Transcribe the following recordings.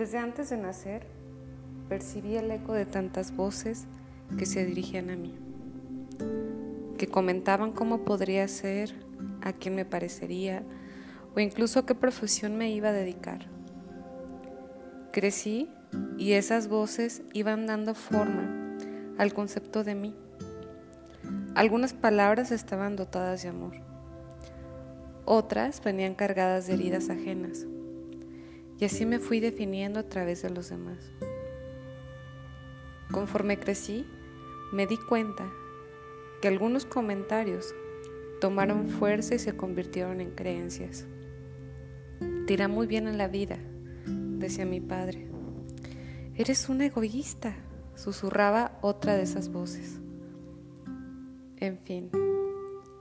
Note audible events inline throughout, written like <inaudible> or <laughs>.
Desde antes de nacer, percibí el eco de tantas voces que se dirigían a mí, que comentaban cómo podría ser, a quién me parecería o incluso qué profesión me iba a dedicar. Crecí y esas voces iban dando forma al concepto de mí. Algunas palabras estaban dotadas de amor, otras venían cargadas de heridas ajenas, y así me fui definiendo a través de los demás. Conforme crecí, me di cuenta que algunos comentarios tomaron fuerza y se convirtieron en creencias. Tira muy bien en la vida, decía mi padre. Eres un egoísta, susurraba otra de esas voces. En fin,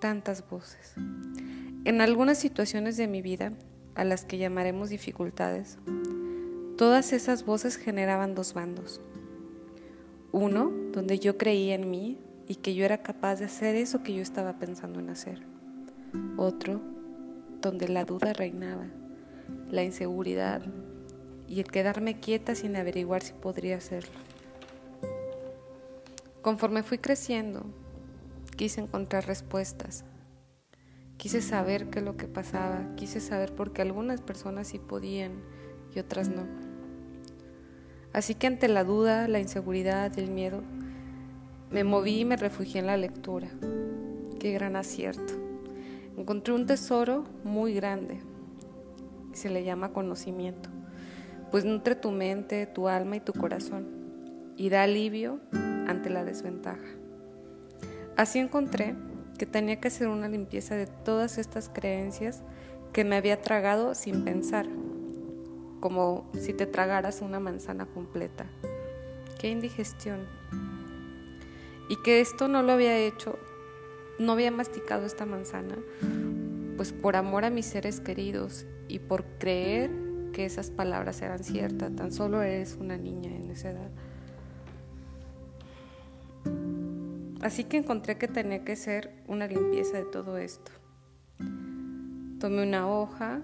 tantas voces. En algunas situaciones de mi vida, a las que llamaremos dificultades, todas esas voces generaban dos bandos. Uno, donde yo creía en mí y que yo era capaz de hacer eso que yo estaba pensando en hacer. Otro, donde la duda reinaba, la inseguridad y el quedarme quieta sin averiguar si podría hacerlo. Conforme fui creciendo, quise encontrar respuestas. Quise saber qué es lo que pasaba, quise saber por qué algunas personas sí podían y otras no. Así que ante la duda, la inseguridad el miedo, me moví y me refugié en la lectura. Qué gran acierto. Encontré un tesoro muy grande. Se le llama conocimiento, pues nutre tu mente, tu alma y tu corazón y da alivio ante la desventaja. Así encontré que tenía que hacer una limpieza de todas estas creencias que me había tragado sin pensar como si te tragaras una manzana completa. Qué indigestión. Y que esto no lo había hecho, no había masticado esta manzana, pues por amor a mis seres queridos y por creer que esas palabras eran ciertas, tan solo eres una niña en esa edad. Así que encontré que tenía que ser una limpieza de todo esto. Tomé una hoja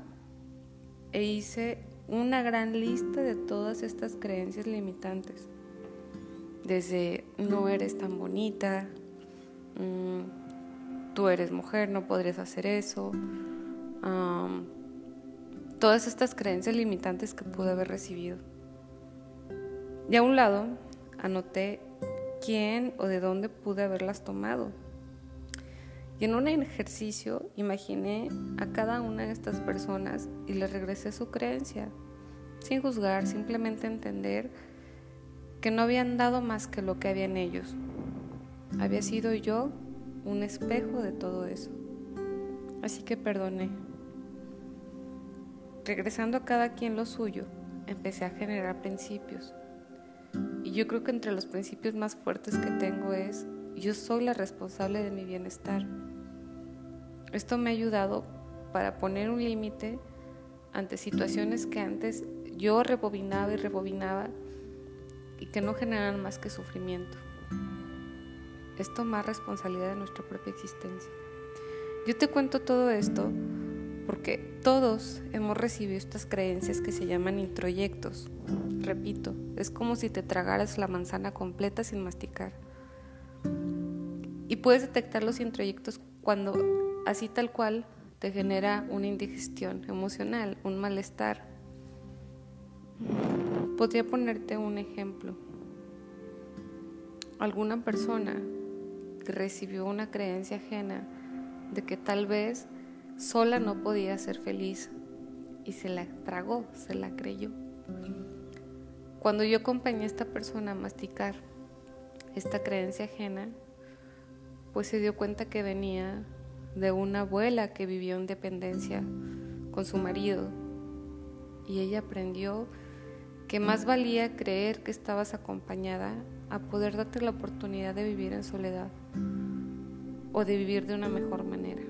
e hice una gran lista de todas estas creencias limitantes. Desde no eres tan bonita, mm, tú eres mujer, no podrías hacer eso. todas estas creencias limitantes que pude haber recibido. Y a un lado anoté quién o de dónde pude haberlas tomado. Y en un ejercicio imaginé a cada una de estas personas y les regresé su creencia, sin juzgar, simplemente entender que no habían dado más que lo que había en ellos. Había sido yo un espejo de todo eso. Así que perdoné. Regresando a cada quien lo suyo, empecé a generar principios. Y yo creo que entre los principios más fuertes que tengo es yo soy la responsable de mi bienestar. Esto me ha ayudado para poner un límite ante situaciones que antes yo rebobinaba y rebobinaba y que no generan más que sufrimiento. Es tomar responsabilidad de nuestra propia existencia. Yo te cuento todo esto porque todos hemos recibido estas creencias que se llaman introyectos. Repito, es como si te tragaras la manzana completa sin masticar. Y puedes detectar los introyectos cuando así tal cual te genera una indigestión emocional, un malestar. Podría ponerte un ejemplo. Alguna persona recibió una creencia ajena de que tal vez sola no podía ser feliz y se la tragó, se la creyó. Cuando yo acompañé a esta persona a masticar esta creencia ajena, pues se dio cuenta que venía de una abuela que vivió en dependencia con su marido y ella aprendió que más valía creer que estabas acompañada a poder darte la oportunidad de vivir en soledad o de vivir de una mejor manera.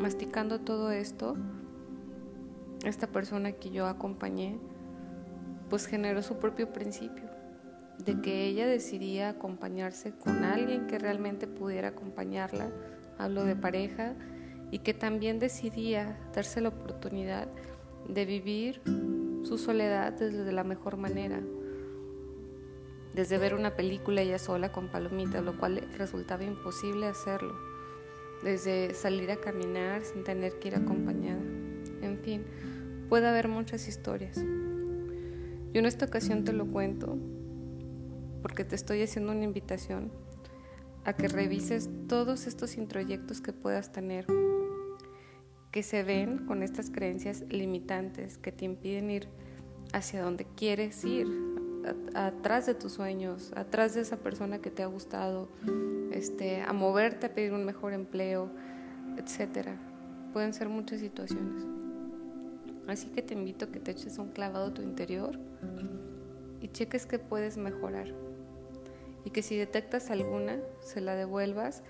Masticando todo esto, esta persona que yo acompañé pues generó su propio principio de que ella decidía acompañarse con alguien que realmente pudiera acompañarla, hablo de pareja, y que también decidía darse la oportunidad de vivir su soledad desde la mejor manera. Desde ver una película ella sola con palomitas, lo cual resultaba imposible hacerlo. Desde salir a caminar sin tener que ir acompañada. En fin, puede haber muchas historias. Yo en esta ocasión te lo cuento porque te estoy haciendo una invitación a que revises todos estos introyectos que puedas tener, que se ven con estas creencias limitantes que te impiden ir hacia donde quieres ir, atrás de tus sueños, atrás de esa persona que te ha gustado, este, a moverte a pedir un mejor empleo, etcétera. Pueden ser muchas situaciones. Así que te invito a que te eches un clavado a tu interior y cheques que puedes mejorar y que si detectas alguna, se la devuelvas.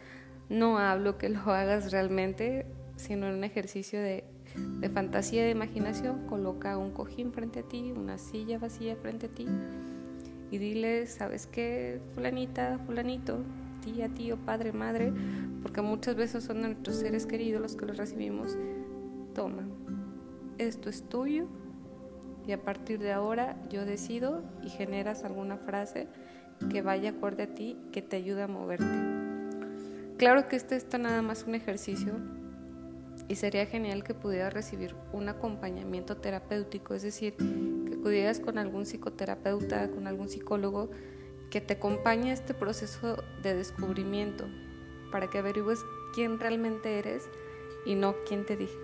No hablo que lo hagas realmente, sino en un ejercicio de, de fantasía, de imaginación. Coloca un cojín frente a ti, una silla vacía frente a ti y dile, ¿sabes qué? Fulanita, fulanito, tía, tío, padre, madre, porque muchas veces son nuestros seres queridos los que los recibimos. Toma, esto es tuyo y a partir de ahora yo decido y generas alguna frase que vaya acorde a ti, que te ayude a moverte. Claro que este está nada más un ejercicio y sería genial que pudieras recibir un acompañamiento terapéutico, es decir, que acudieras con algún psicoterapeuta, con algún psicólogo que te acompañe a este proceso de descubrimiento para que averigües quién realmente eres y no quién te dije.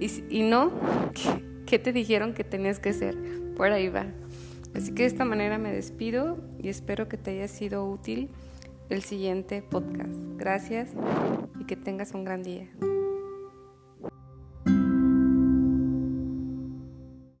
Y, y no <laughs> qué te dijeron que tenías que ser. Por ahí va. Así que de esta manera me despido y espero que te haya sido útil el siguiente podcast. Gracias y que tengas un gran día.